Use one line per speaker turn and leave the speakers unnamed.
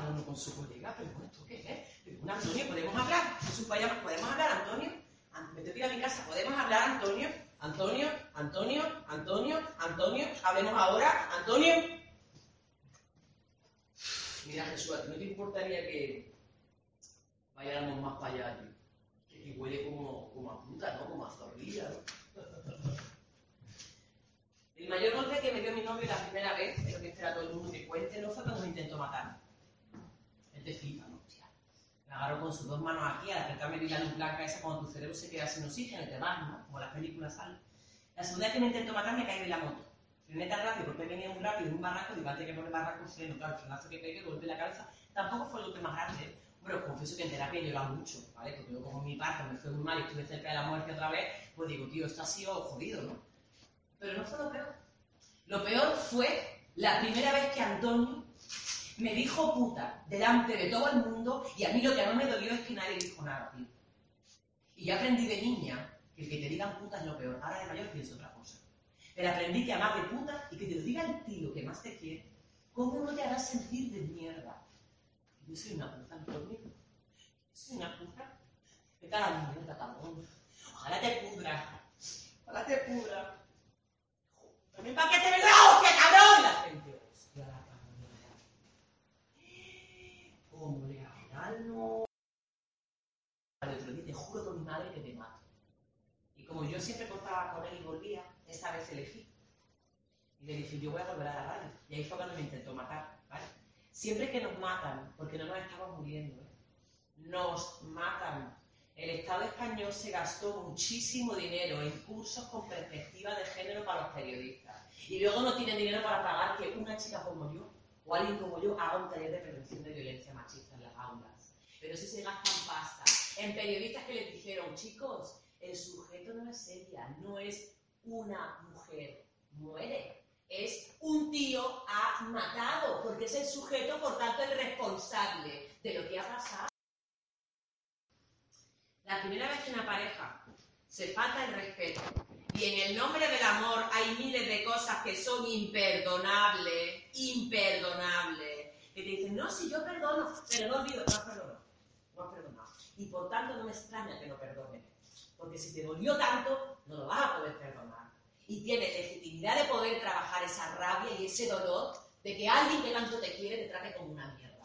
uno con su colega, pero bueno, ¿esto qué es? Pero bueno, Antonio, ¿podemos hablar? Jesús Payama, ¿podemos hablar, Antonio? An- Me a mi casa, ¿podemos hablar, Antonio? Antonio, Antonio, Antonio, Antonio, hablemos ahora, Antonio. Mira, Jesús, ¿a ti no te importaría que vayáramos más para allá? Que, que huele como, como a puta, ¿no? Como a zorrilla, ¿no? El mayor golpe que me dio mi novio la primera vez, es lo que espera todo el mundo que cuente, no fue cuando me intentó matar. Me agarró con sus dos manos aquí, al apretarme vi la luz blanca esa cuando tu cerebro se queda sin oxígeno y te vas, ¿no? Como las películas salen. La segunda vez que me intentó matar me caí de la moto. Frené tan rápido porque venía muy rápido en un barranco, digo, antes que por el barranco freno, claro, el frenazo que pegué, golpe la cabeza, tampoco fue el golpe más grande. Bueno, confieso que en terapia he llorado mucho, ¿vale? Porque yo como mi parto me fue muy mal y estuve cerca de la muerte otra vez, pues digo, tío, esto ha sido jodido, ¿no? Pero no fue lo peor. Lo peor fue la primera vez que Antonio me dijo puta delante de todo el mundo y a mí lo que más me dolió es que nadie dijo nada, tío. Y yo aprendí de niña que el que te digan puta es lo peor. Ahora de mayor pienso otra cosa. Pero aprendí que amar de puta y que te lo diga el tío que más te quiere, ¿cómo no te hará sentir de mierda? Yo soy una puta, Antonio. Soy una puta. Vete a la mierda, cabrón. Ojalá te pudra. Ojalá te pudra. También para que te venga la hostia, cabrón. Y la gente, hostia, la cabrón. ¿Cómo Al otro día te juro por mi madre que te mato. Y como yo siempre cortaba con él y volvía, esta vez elegí. Y le dije, yo voy a volver a la radio. Y ahí fue cuando me intentó matar, ¿vale? Siempre que nos matan, porque no nos estamos muriendo, ¿eh? nos matan. El Estado español se gastó muchísimo dinero en cursos con perspectiva de género para los periodistas. Y luego no tienen dinero para pagar que una chica como yo o alguien como yo haga un taller de prevención de violencia machista en las aulas. Pero si se gastan pasta en periodistas que les dijeron, chicos, el sujeto no es ella, no es una mujer, muere. Es un tío ha matado, porque es el sujeto, por tanto, el responsable de lo que ha pasado. La primera vez que una pareja se falta el respeto y en el nombre del amor hay miles de cosas que son imperdonables, imperdonables, que te dicen, no, si yo perdono, pero no olvido, no has perdonado, no has perdonado. Y por tanto no me extraña que no perdones, porque si te dolió tanto, no lo vas a poder perdonar. Y tienes legitimidad de poder trabajar esa rabia y ese dolor de que alguien que tanto te quiere te trate como una mierda.